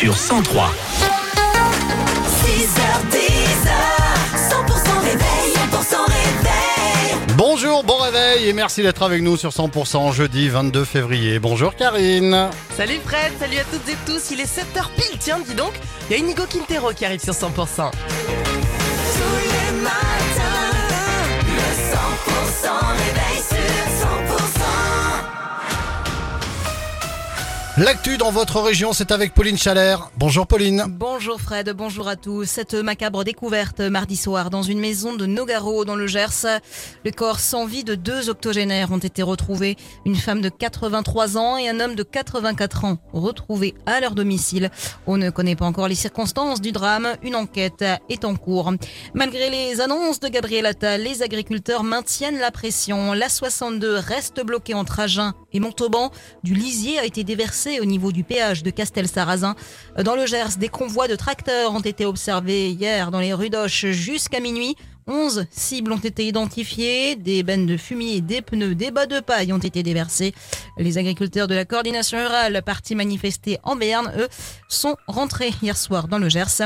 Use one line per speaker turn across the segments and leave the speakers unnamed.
sur 103.
6h10, 100% réveil, 100% réveil.
Bonjour, bon réveil et merci d'être avec nous sur 100% jeudi 22 février. Bonjour Karine.
Salut Fred, salut à toutes et tous, il est 7h pile, tiens dis donc, il y a Inigo Quintero qui arrive sur 100%.
Tous les matins, le 100%
L'actu dans votre région, c'est avec Pauline Chalère. Bonjour Pauline.
Bonjour Fred, bonjour à tous. Cette macabre découverte mardi soir dans une maison de Nogaro dans le Gers. Le corps sans vie de deux octogénaires ont été retrouvés. Une femme de 83 ans et un homme de 84 ans retrouvés à leur domicile. On ne connaît pas encore les circonstances du drame. Une enquête est en cours. Malgré les annonces de Gabriel Attal, les agriculteurs maintiennent la pression. La 62 reste bloquée entre Agen et Montauban. Du lisier a été déversé au niveau du péage de Castel-Sarrazin. Dans le Gers, des convois de tracteurs ont été observés hier dans les rues d'Auch jusqu'à minuit. 11 cibles ont été identifiées, des bennes de fumier, des pneus, des bas de paille ont été déversés. Les agriculteurs de la coordination rurale partis manifester en Béarn, eux, sont rentrés hier soir dans le Gers.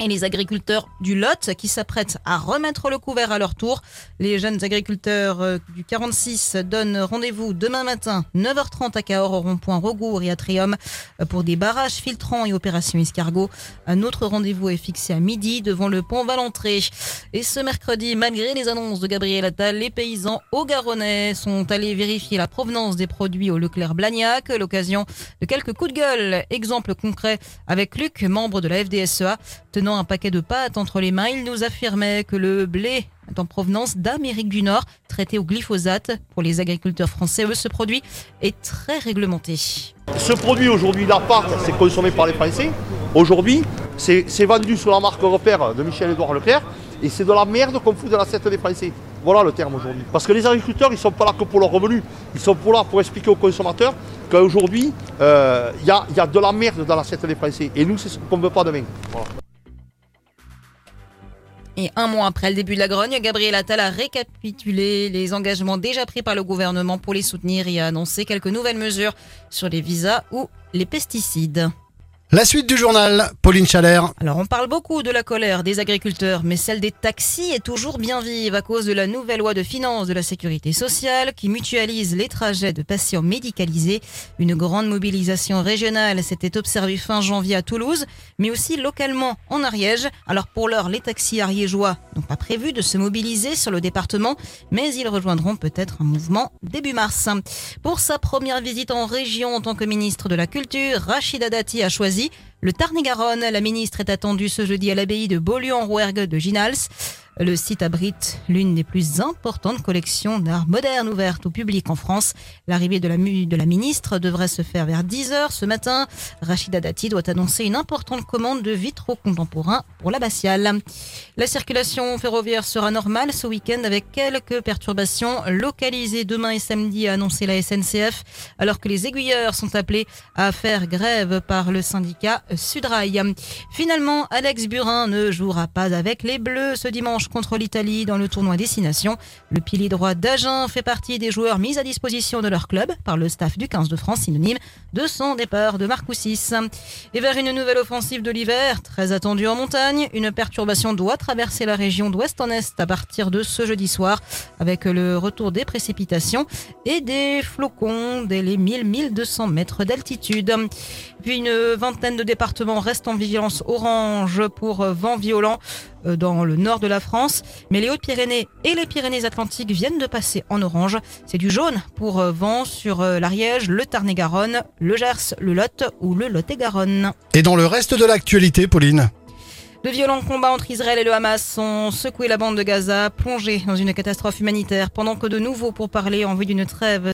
Et les agriculteurs du Lot qui s'apprêtent à remettre le couvert à leur tour. Les jeunes agriculteurs euh, du 46 donnent rendez-vous demain matin 9h30 à Cahors au rond-point Rogour et à Trium euh, pour des barrages filtrants et opérations escargot. Un autre rendez-vous est fixé à midi devant le pont Valentré. Et ce mercredi, malgré les annonces de Gabriel Attal, les paysans au Garonnais sont allés vérifier la provenance des produits au Leclerc Blagnac, l'occasion de quelques coups de gueule. Exemple concret avec Luc, membre de la FDSEA, tenant un paquet de pâtes entre les mains, il nous affirmait que le blé est en provenance d'Amérique du Nord, traité au glyphosate. Pour les agriculteurs français, eux, ce produit est très réglementé.
Ce produit aujourd'hui, la pâte, c'est consommé par les Français. Aujourd'hui, c'est vendu sous la marque repère de Michel-Édouard Leclerc et c'est de la merde qu'on fout dans l'assiette des Français. Voilà le terme aujourd'hui. Parce que les agriculteurs, ils ne sont pas là que pour leur revenu. Ils sont pour là pour expliquer aux consommateurs qu'aujourd'hui, euh, il y, a, y a de la merde dans l'assiette des Français. Et nous, c'est ce qu'on ne veut pas demain. Voilà.
Et un mois après le début de la grogne, Gabriel Attal a récapitulé les engagements déjà pris par le gouvernement pour les soutenir et a annoncé quelques nouvelles mesures sur les visas ou les pesticides.
La suite du journal, Pauline Chalère.
Alors on parle beaucoup de la colère des agriculteurs, mais celle des taxis est toujours bien vive à cause de la nouvelle loi de finances de la sécurité sociale qui mutualise les trajets de patients médicalisés. Une grande mobilisation régionale s'était observée fin janvier à Toulouse, mais aussi localement en Ariège. Alors pour l'heure, les taxis ariégeois n'ont pas prévu de se mobiliser sur le département, mais ils rejoindront peut-être un mouvement début mars. Pour sa première visite en région en tant que ministre de la Culture, Rachida Dati a choisi le Tarn-et-Garonne. La ministre est attendue ce jeudi à l'abbaye de Beaulieu-en-Rouergue de Ginals. Le site abrite l'une des plus importantes collections d'art moderne ouvertes au public en France. L'arrivée de la, ministre devrait se faire vers 10h ce matin. Rachida Dati doit annoncer une importante commande de vitraux contemporains pour l'abbatiale. La circulation ferroviaire sera normale ce week-end avec quelques perturbations localisées demain et samedi, a annoncé la SNCF, alors que les aiguilleurs sont appelés à faire grève par le syndicat Sudrail. Finalement, Alex Burin ne jouera pas avec les Bleus ce dimanche contre l'Italie dans le tournoi Destination. Le pilier droit d'Agen fait partie des joueurs mis à disposition de leur club par le staff du 15 de France, synonyme de son départ de Marcoussis. Et vers une nouvelle offensive de l'hiver, très attendue en montagne, une perturbation doit traverser la région d'ouest en est à partir de ce jeudi soir, avec le retour des précipitations et des flocons dès les 1000-1200 mètres d'altitude. Puis une vingtaine de départements restent en vigilance orange pour vent violent dans le nord de la France, mais les Hautes-Pyrénées et les Pyrénées-Atlantiques viennent de passer en orange. C'est du jaune pour euh, vent sur euh, l'Ariège, le Tarn-et-Garonne, le Gers, le Lot ou le Lot-et-Garonne.
Et dans le reste de l'actualité, Pauline.
De violents combats entre Israël et le Hamas ont secoué la bande de Gaza, plongée dans une catastrophe humanitaire, pendant que de nouveaux pourparlers en vue d'une trêve